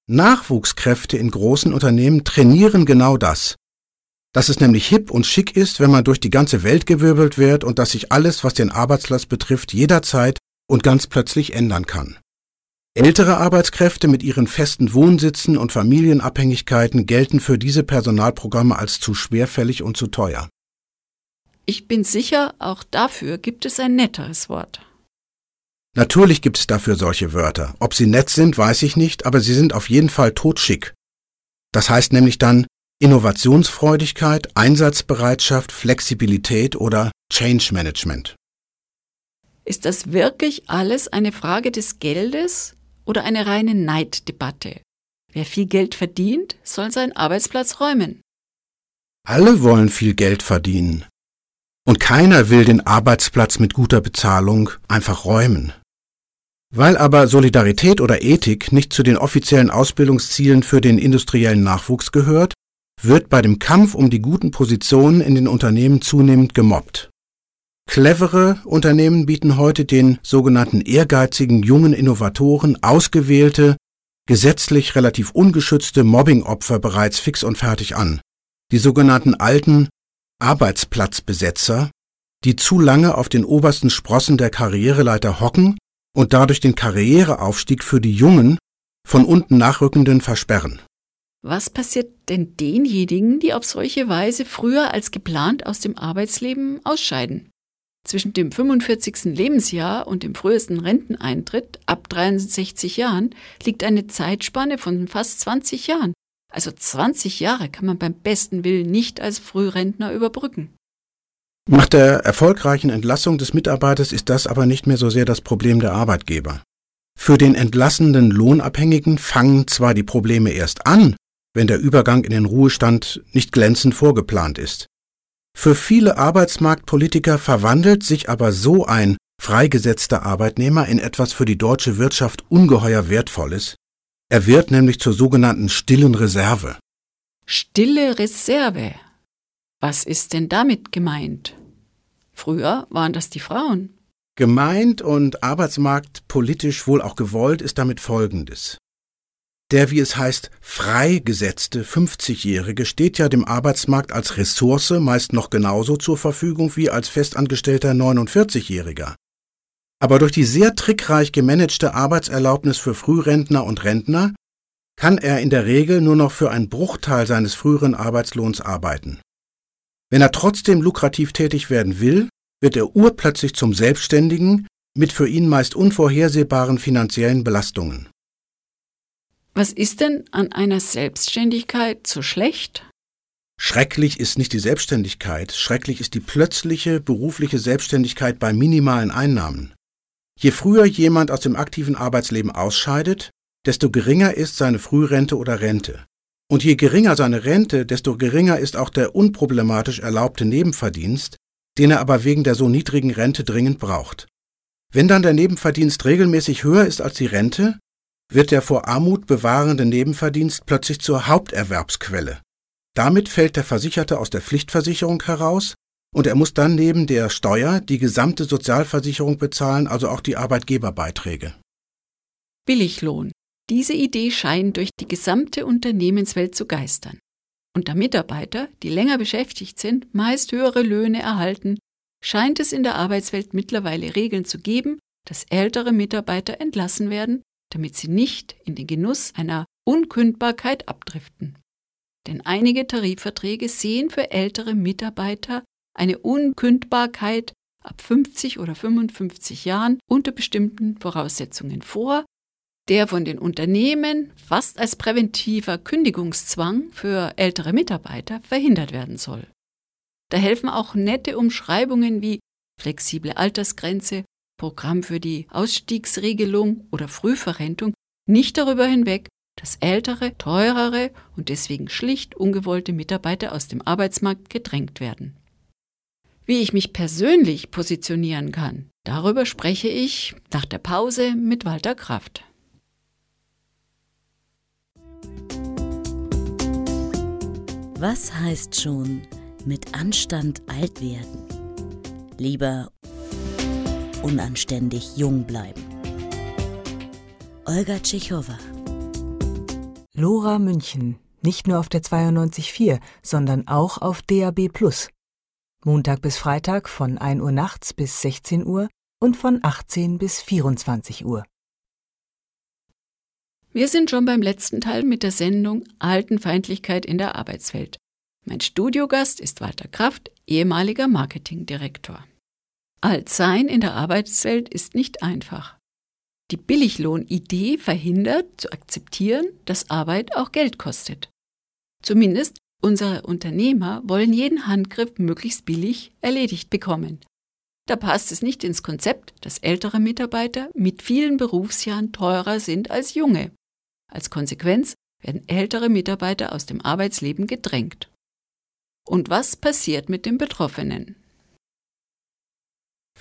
Nachwuchskräfte in großen Unternehmen trainieren genau das. Dass es nämlich hip und schick ist, wenn man durch die ganze Welt gewirbelt wird und dass sich alles, was den Arbeitsplatz betrifft, jederzeit und ganz plötzlich ändern kann. Ältere Arbeitskräfte mit ihren festen Wohnsitzen und Familienabhängigkeiten gelten für diese Personalprogramme als zu schwerfällig und zu teuer. Ich bin sicher, auch dafür gibt es ein netteres Wort. Natürlich gibt es dafür solche Wörter. Ob sie nett sind, weiß ich nicht, aber sie sind auf jeden Fall totschick. Das heißt nämlich dann Innovationsfreudigkeit, Einsatzbereitschaft, Flexibilität oder Change Management. Ist das wirklich alles eine Frage des Geldes oder eine reine Neiddebatte. Wer viel Geld verdient, soll seinen Arbeitsplatz räumen. Alle wollen viel Geld verdienen. Und keiner will den Arbeitsplatz mit guter Bezahlung einfach räumen. Weil aber Solidarität oder Ethik nicht zu den offiziellen Ausbildungszielen für den industriellen Nachwuchs gehört, wird bei dem Kampf um die guten Positionen in den Unternehmen zunehmend gemobbt. Clevere Unternehmen bieten heute den sogenannten ehrgeizigen jungen Innovatoren ausgewählte, gesetzlich relativ ungeschützte Mobbingopfer bereits fix und fertig an. Die sogenannten alten Arbeitsplatzbesetzer, die zu lange auf den obersten Sprossen der Karriereleiter hocken und dadurch den Karriereaufstieg für die jungen, von unten nachrückenden versperren. Was passiert denn denjenigen, die auf solche Weise früher als geplant aus dem Arbeitsleben ausscheiden? Zwischen dem 45. Lebensjahr und dem frühesten Renteneintritt ab 63 Jahren liegt eine Zeitspanne von fast 20 Jahren. Also 20 Jahre kann man beim besten Willen nicht als Frührentner überbrücken. Nach der erfolgreichen Entlassung des Mitarbeiters ist das aber nicht mehr so sehr das Problem der Arbeitgeber. Für den entlassenen Lohnabhängigen fangen zwar die Probleme erst an, wenn der Übergang in den Ruhestand nicht glänzend vorgeplant ist. Für viele Arbeitsmarktpolitiker verwandelt sich aber so ein freigesetzter Arbeitnehmer in etwas für die deutsche Wirtschaft ungeheuer Wertvolles. Er wird nämlich zur sogenannten stillen Reserve. Stille Reserve. Was ist denn damit gemeint? Früher waren das die Frauen. Gemeint und arbeitsmarktpolitisch wohl auch gewollt ist damit Folgendes. Der, wie es heißt, freigesetzte 50-Jährige steht ja dem Arbeitsmarkt als Ressource meist noch genauso zur Verfügung wie als festangestellter 49-Jähriger. Aber durch die sehr trickreich gemanagte Arbeitserlaubnis für Frührentner und Rentner kann er in der Regel nur noch für einen Bruchteil seines früheren Arbeitslohns arbeiten. Wenn er trotzdem lukrativ tätig werden will, wird er urplötzlich zum Selbstständigen mit für ihn meist unvorhersehbaren finanziellen Belastungen. Was ist denn an einer Selbstständigkeit so schlecht? Schrecklich ist nicht die Selbstständigkeit, schrecklich ist die plötzliche berufliche Selbstständigkeit bei minimalen Einnahmen. Je früher jemand aus dem aktiven Arbeitsleben ausscheidet, desto geringer ist seine Frührente oder Rente. Und je geringer seine Rente, desto geringer ist auch der unproblematisch erlaubte Nebenverdienst, den er aber wegen der so niedrigen Rente dringend braucht. Wenn dann der Nebenverdienst regelmäßig höher ist als die Rente, wird der vor Armut bewahrende Nebenverdienst plötzlich zur Haupterwerbsquelle. Damit fällt der Versicherte aus der Pflichtversicherung heraus und er muss dann neben der Steuer die gesamte Sozialversicherung bezahlen, also auch die Arbeitgeberbeiträge. Billiglohn. Diese Idee scheint durch die gesamte Unternehmenswelt zu geistern. Und da Mitarbeiter, die länger beschäftigt sind, meist höhere Löhne erhalten, scheint es in der Arbeitswelt mittlerweile Regeln zu geben, dass ältere Mitarbeiter entlassen werden, damit sie nicht in den Genuss einer Unkündbarkeit abdriften. Denn einige Tarifverträge sehen für ältere Mitarbeiter eine Unkündbarkeit ab 50 oder 55 Jahren unter bestimmten Voraussetzungen vor, der von den Unternehmen fast als präventiver Kündigungszwang für ältere Mitarbeiter verhindert werden soll. Da helfen auch nette Umschreibungen wie flexible Altersgrenze, Programm für die Ausstiegsregelung oder Frühverrentung nicht darüber hinweg, dass ältere, teurere und deswegen schlicht ungewollte Mitarbeiter aus dem Arbeitsmarkt gedrängt werden. Wie ich mich persönlich positionieren kann, darüber spreche ich nach der Pause mit Walter Kraft. Was heißt schon mit Anstand alt werden? Lieber unanständig jung bleiben. Olga Tschechowa Lora München, nicht nur auf der 92.4, sondern auch auf DAB+. Montag bis Freitag von 1 Uhr nachts bis 16 Uhr und von 18 bis 24 Uhr. Wir sind schon beim letzten Teil mit der Sendung Altenfeindlichkeit in der Arbeitswelt. Mein Studiogast ist Walter Kraft, ehemaliger Marketingdirektor. Altsein in der Arbeitswelt ist nicht einfach. Die Billiglohnidee verhindert zu akzeptieren, dass Arbeit auch Geld kostet. Zumindest Unsere Unternehmer wollen jeden Handgriff möglichst billig erledigt bekommen. Da passt es nicht ins Konzept, dass ältere Mitarbeiter mit vielen Berufsjahren teurer sind als junge. Als Konsequenz werden ältere Mitarbeiter aus dem Arbeitsleben gedrängt. Und was passiert mit den Betroffenen?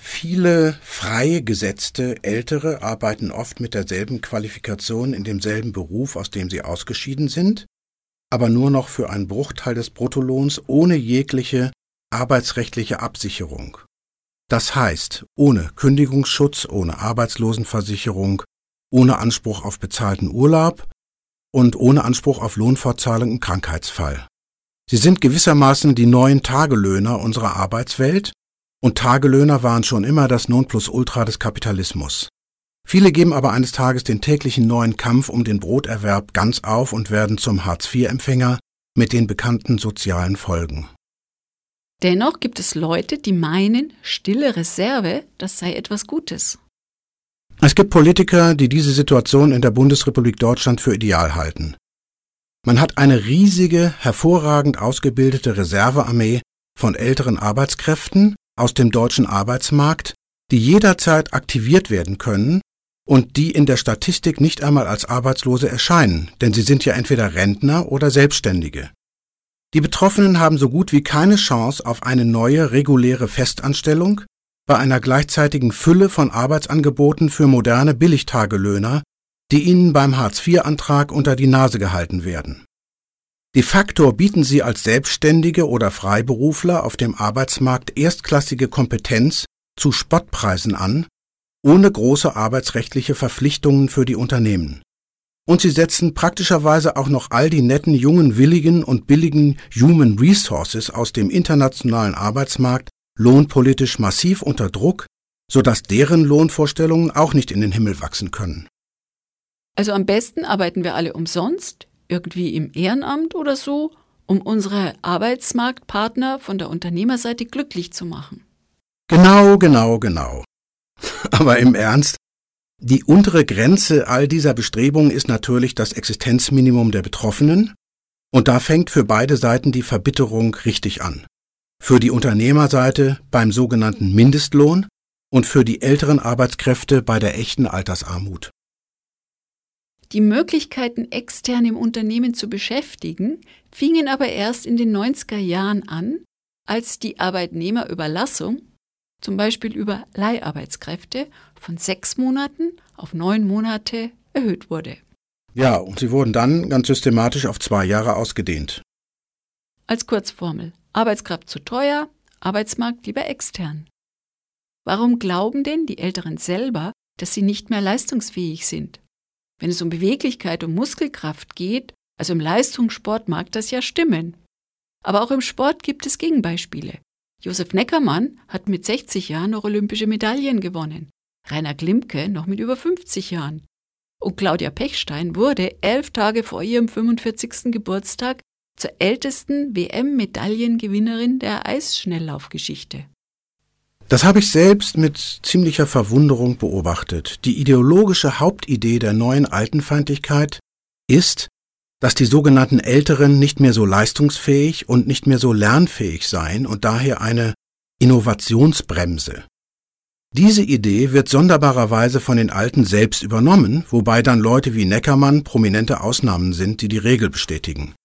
Viele freie Gesetzte Ältere arbeiten oft mit derselben Qualifikation in demselben Beruf, aus dem sie ausgeschieden sind, aber nur noch für einen Bruchteil des Bruttolohns ohne jegliche arbeitsrechtliche Absicherung. Das heißt, ohne Kündigungsschutz, ohne Arbeitslosenversicherung, ohne Anspruch auf bezahlten Urlaub und ohne Anspruch auf Lohnfortzahlung im Krankheitsfall. Sie sind gewissermaßen die neuen Tagelöhner unserer Arbeitswelt, und Tagelöhner waren schon immer das Nonplusultra des Kapitalismus. Viele geben aber eines Tages den täglichen neuen Kampf um den Broterwerb ganz auf und werden zum Hartz-IV-Empfänger mit den bekannten sozialen Folgen. Dennoch gibt es Leute, die meinen, stille Reserve, das sei etwas Gutes. Es gibt Politiker, die diese Situation in der Bundesrepublik Deutschland für ideal halten. Man hat eine riesige, hervorragend ausgebildete Reservearmee von älteren Arbeitskräften aus dem deutschen Arbeitsmarkt, die jederzeit aktiviert werden können und die in der Statistik nicht einmal als Arbeitslose erscheinen, denn sie sind ja entweder Rentner oder Selbstständige. Die Betroffenen haben so gut wie keine Chance auf eine neue reguläre Festanstellung bei einer gleichzeitigen Fülle von Arbeitsangeboten für moderne Billigtagelöhner, die ihnen beim Hartz-IV-Antrag unter die Nase gehalten werden. De facto bieten sie als Selbstständige oder Freiberufler auf dem Arbeitsmarkt erstklassige Kompetenz zu Spottpreisen an ohne große arbeitsrechtliche Verpflichtungen für die Unternehmen. Und sie setzen praktischerweise auch noch all die netten, jungen, willigen und billigen Human Resources aus dem internationalen Arbeitsmarkt lohnpolitisch massiv unter Druck, sodass deren Lohnvorstellungen auch nicht in den Himmel wachsen können. Also am besten arbeiten wir alle umsonst, irgendwie im Ehrenamt oder so, um unsere Arbeitsmarktpartner von der Unternehmerseite glücklich zu machen. Genau, genau, genau. <laughs> Aber im Ernst, Die untere Grenze all dieser Bestrebungen ist natürlich das Existenzminimum der Betroffenen, und da fängt für beide Seiten die Verbitterung richtig an. Für die Unternehmerseite beim sogenannten Mindestlohn und für die älteren Arbeitskräfte bei der echten Altersarmut. Die Möglichkeiten, extern im Unternehmen zu beschäftigen, fingen aber erst in den 90er Jahren an, als die Arbeitnehmerüberlassung, zum Beispiel über Leiharbeitskräfte, von sechs Monaten auf neun Monate erhöht wurde. Ja, und sie wurden dann ganz systematisch auf zwei Jahre ausgedehnt. Als Kurzformel. Arbeitskraft zu teuer, Arbeitsmarkt lieber extern. Warum glauben denn die Älteren selber, dass sie nicht mehr leistungsfähig sind? Wenn es um Beweglichkeit und Muskelkraft geht, also im Leistungssport mag das ja stimmen. Aber auch im Sport gibt es Gegenbeispiele. Josef Neckermann hat mit 60 Jahren noch olympische Medaillen gewonnen. Rainer Glimke noch mit über 50 Jahren. Und Claudia Pechstein wurde elf Tage vor ihrem 45. Geburtstag zur ältesten WM-Medaillengewinnerin der Eisschnelllaufgeschichte. Das habe ich selbst mit ziemlicher Verwunderung beobachtet. Die ideologische Hauptidee der neuen Altenfeindlichkeit ist, dass die sogenannten Älteren nicht mehr so leistungsfähig und nicht mehr so lernfähig seien und daher eine Innovationsbremse. Diese Idee wird sonderbarerweise von den Alten selbst übernommen, wobei dann Leute wie Neckermann prominente Ausnahmen sind, die die Regel bestätigen.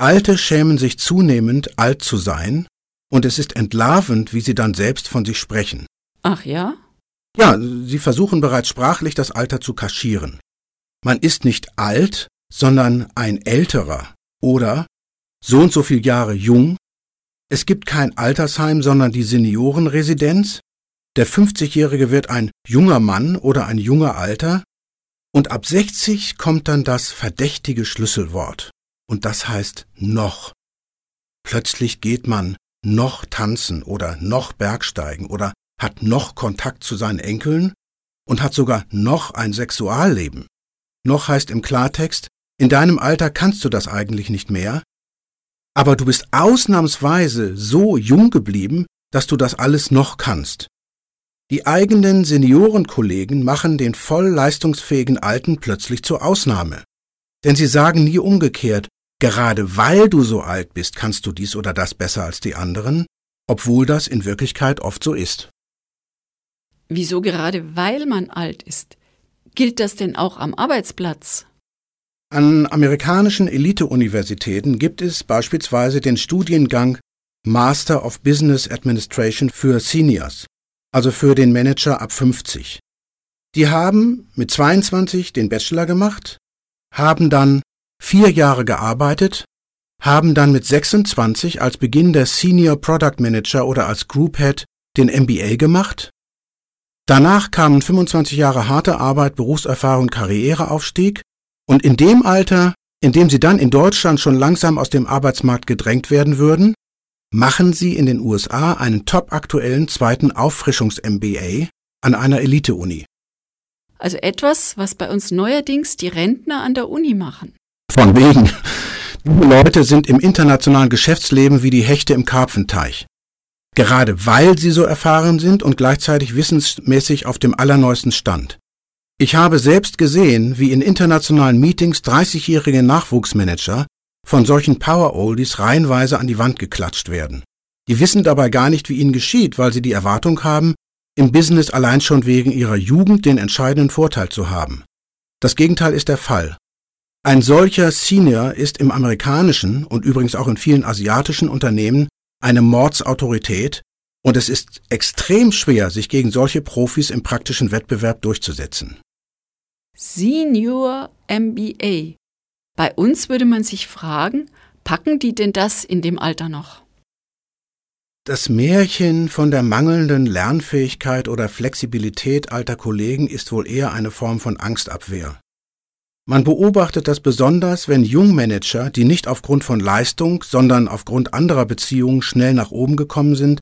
Alte schämen sich zunehmend, alt zu sein, und es ist entlarvend, wie sie dann selbst von sich sprechen. Ach ja? Ja, sie versuchen bereits sprachlich das Alter zu kaschieren. Man ist nicht alt, sondern ein älterer oder so und so viel Jahre jung. Es gibt kein Altersheim, sondern die Seniorenresidenz. Der 50-Jährige wird ein junger Mann oder ein junger Alter. Und ab 60 kommt dann das verdächtige Schlüsselwort. Und das heißt noch. Plötzlich geht man noch tanzen oder noch Bergsteigen oder hat noch Kontakt zu seinen Enkeln und hat sogar noch ein Sexualleben. Noch heißt im Klartext, in deinem Alter kannst du das eigentlich nicht mehr, aber du bist ausnahmsweise so jung geblieben, dass du das alles noch kannst. Die eigenen Seniorenkollegen machen den voll leistungsfähigen Alten plötzlich zur Ausnahme. Denn sie sagen nie umgekehrt, gerade weil du so alt bist, kannst du dies oder das besser als die anderen, obwohl das in Wirklichkeit oft so ist. Wieso gerade weil man alt ist? Gilt das denn auch am Arbeitsplatz? An amerikanischen Elite-Universitäten gibt es beispielsweise den Studiengang Master of Business Administration für Seniors, also für den Manager ab 50. Die haben mit 22 den Bachelor gemacht, haben dann vier Jahre gearbeitet, haben dann mit 26 als Beginn der Senior Product Manager oder als Group Head den MBA gemacht. Danach kamen 25 Jahre harte Arbeit, Berufserfahrung, Karriereaufstieg und in dem Alter, in dem sie dann in Deutschland schon langsam aus dem Arbeitsmarkt gedrängt werden würden, machen sie in den USA einen topaktuellen zweiten Auffrischungs-MBA an einer Elite-Uni. Also etwas, was bei uns neuerdings die Rentner an der Uni machen. Von wegen. Diese Leute sind im internationalen Geschäftsleben wie die Hechte im Karpfenteich. Gerade weil sie so erfahren sind und gleichzeitig wissensmäßig auf dem allerneuesten Stand. Ich habe selbst gesehen, wie in internationalen Meetings 30-jährige Nachwuchsmanager von solchen Power-Oldies reihenweise an die Wand geklatscht werden. Die wissen dabei gar nicht, wie ihnen geschieht, weil sie die Erwartung haben, im Business allein schon wegen ihrer Jugend den entscheidenden Vorteil zu haben. Das Gegenteil ist der Fall. Ein solcher Senior ist im amerikanischen und übrigens auch in vielen asiatischen Unternehmen eine Mordsautorität und es ist extrem schwer, sich gegen solche Profis im praktischen Wettbewerb durchzusetzen. Senior MBA. Bei uns würde man sich fragen, packen die denn das in dem Alter noch? Das Märchen von der mangelnden Lernfähigkeit oder Flexibilität alter Kollegen ist wohl eher eine Form von Angstabwehr. Man beobachtet das besonders, wenn Jungmanager, die nicht aufgrund von Leistung, sondern aufgrund anderer Beziehungen schnell nach oben gekommen sind,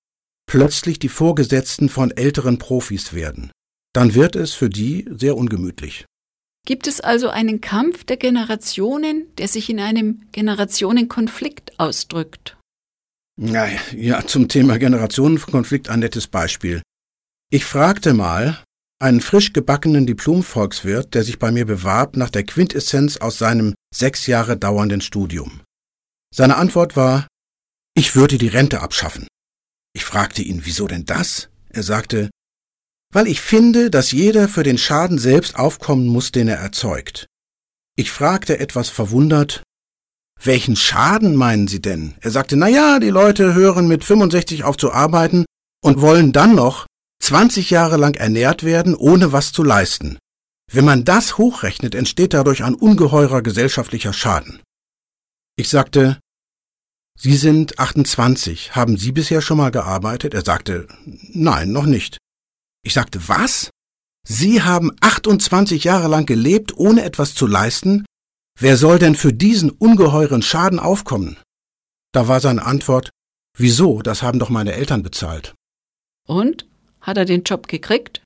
plötzlich die Vorgesetzten von älteren Profis werden. Dann wird es für die sehr ungemütlich. Gibt es also einen Kampf der Generationen, der sich in einem Generationenkonflikt ausdrückt? Ja, ja, zum Thema Generationenkonflikt ein nettes Beispiel. Ich fragte mal, einen frisch gebackenen Diplom-Volkswirt, der sich bei mir bewarb nach der Quintessenz aus seinem sechs Jahre dauernden Studium. Seine Antwort war, ich würde die Rente abschaffen. Ich fragte ihn, wieso denn das? Er sagte, weil ich finde, dass jeder für den Schaden selbst aufkommen muss, den er erzeugt. Ich fragte etwas verwundert, welchen Schaden meinen Sie denn? Er sagte, na ja, die Leute hören mit 65 auf zu arbeiten und wollen dann noch 20 Jahre lang ernährt werden, ohne was zu leisten. Wenn man das hochrechnet, entsteht dadurch ein ungeheurer gesellschaftlicher Schaden. Ich sagte, Sie sind 28. Haben Sie bisher schon mal gearbeitet? Er sagte, nein, noch nicht. Ich sagte, was? Sie haben 28 Jahre lang gelebt, ohne etwas zu leisten? Wer soll denn für diesen ungeheuren Schaden aufkommen? Da war seine Antwort, wieso, das haben doch meine Eltern bezahlt. Und? Hat er den Job gekriegt?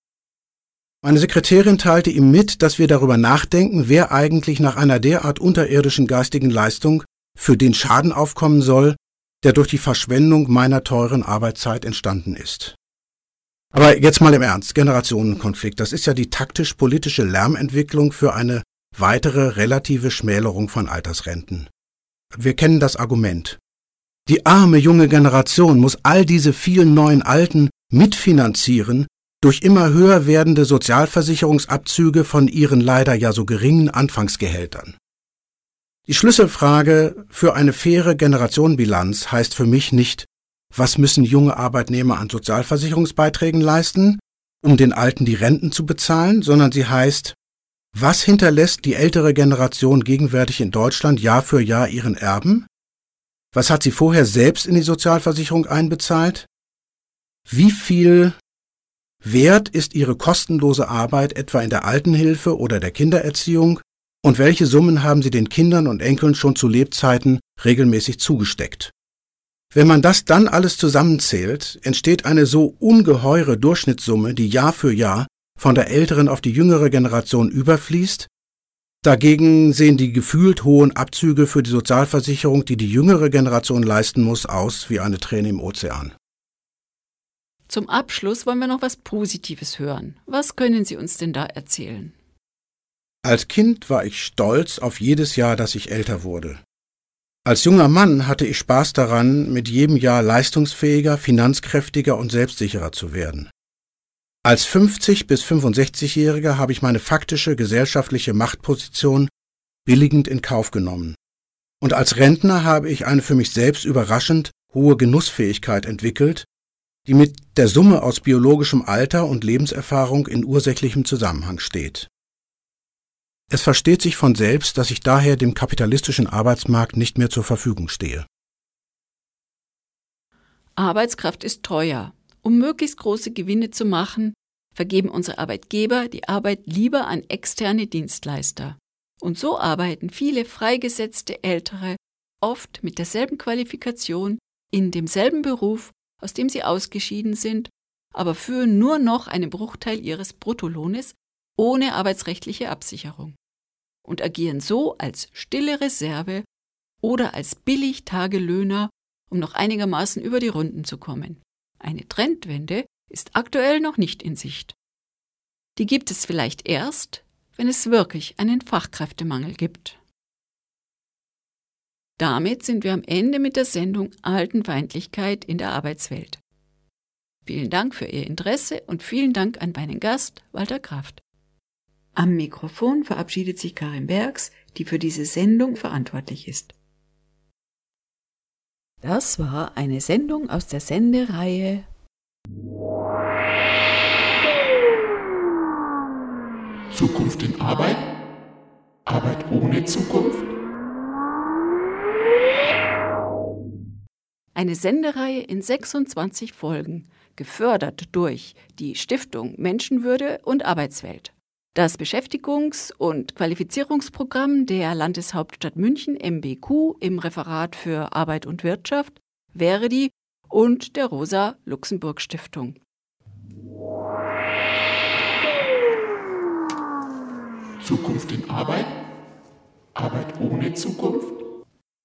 Meine Sekretärin teilte ihm mit, dass wir darüber nachdenken, wer eigentlich nach einer derart unterirdischen geistigen Leistung für den Schaden aufkommen soll, der durch die Verschwendung meiner teuren Arbeitszeit entstanden ist. Aber jetzt mal im Ernst, Generationenkonflikt, das ist ja die taktisch-politische Lärmentwicklung für eine weitere relative Schmälerung von Altersrenten. Wir kennen das Argument. Die arme junge Generation muss all diese vielen neuen Alten mitfinanzieren durch immer höher werdende Sozialversicherungsabzüge von ihren leider ja so geringen Anfangsgehältern. Die Schlüsselfrage für eine faire Generationenbilanz heißt für mich nicht, was müssen junge Arbeitnehmer an Sozialversicherungsbeiträgen leisten, um den Alten die Renten zu bezahlen, sondern sie heißt, was hinterlässt die ältere Generation gegenwärtig in Deutschland Jahr für Jahr ihren Erben? Was hat sie vorher selbst in die Sozialversicherung einbezahlt? Wie viel wert ist ihre kostenlose Arbeit etwa in der Altenhilfe oder der Kindererziehung? Und welche Summen haben sie den Kindern und Enkeln schon zu Lebzeiten regelmäßig zugesteckt? Wenn man das dann alles zusammenzählt, entsteht eine so ungeheure Durchschnittssumme, die Jahr für Jahr von der älteren auf die jüngere Generation überfließt. Dagegen sehen die gefühlt hohen Abzüge für die Sozialversicherung, die die jüngere Generation leisten muss, aus wie eine Träne im Ozean. Zum Abschluss wollen wir noch was Positives hören. Was können Sie uns denn da erzählen? Als Kind war ich stolz auf jedes Jahr, dass ich älter wurde. Als junger Mann hatte ich Spaß daran, mit jedem Jahr leistungsfähiger, finanzkräftiger und selbstsicherer zu werden. Als 50 bis 65-Jähriger habe ich meine faktische gesellschaftliche Machtposition billigend in Kauf genommen. Und als Rentner habe ich eine für mich selbst überraschend hohe Genussfähigkeit entwickelt, die mit der Summe aus biologischem Alter und Lebenserfahrung in ursächlichem Zusammenhang steht. Es versteht sich von selbst, dass ich daher dem kapitalistischen Arbeitsmarkt nicht mehr zur Verfügung stehe. Arbeitskraft ist teuer. Um möglichst große Gewinne zu machen, vergeben unsere Arbeitgeber die Arbeit lieber an externe Dienstleister. Und so arbeiten viele freigesetzte Ältere oft mit derselben Qualifikation in demselben Beruf, aus dem sie ausgeschieden sind, aber führen nur noch einen Bruchteil ihres Bruttolohnes ohne arbeitsrechtliche Absicherung und agieren so als stille Reserve oder als Billigtagelöhner, um noch einigermaßen über die Runden zu kommen. Eine Trendwende ist aktuell noch nicht in Sicht. Die gibt es vielleicht erst, wenn es wirklich einen Fachkräftemangel gibt. Damit sind wir am Ende mit der Sendung Altenfeindlichkeit in der Arbeitswelt. Vielen Dank für Ihr Interesse und vielen Dank an meinen Gast Walter Kraft. Am Mikrofon verabschiedet sich Karin Bergs, die für diese Sendung verantwortlich ist. Das war eine Sendung aus der Sendereihe Zukunft in Arbeit? Arbeit ohne Zukunft? Eine Sendereihe in 26 Folgen, gefördert durch die Stiftung Menschenwürde und Arbeitswelt. Das Beschäftigungs- und Qualifizierungsprogramm der Landeshauptstadt München MBQ im Referat für Arbeit und Wirtschaft, Verdi und der Rosa Luxemburg Stiftung. Zukunft in Arbeit? Arbeit ohne Zukunft?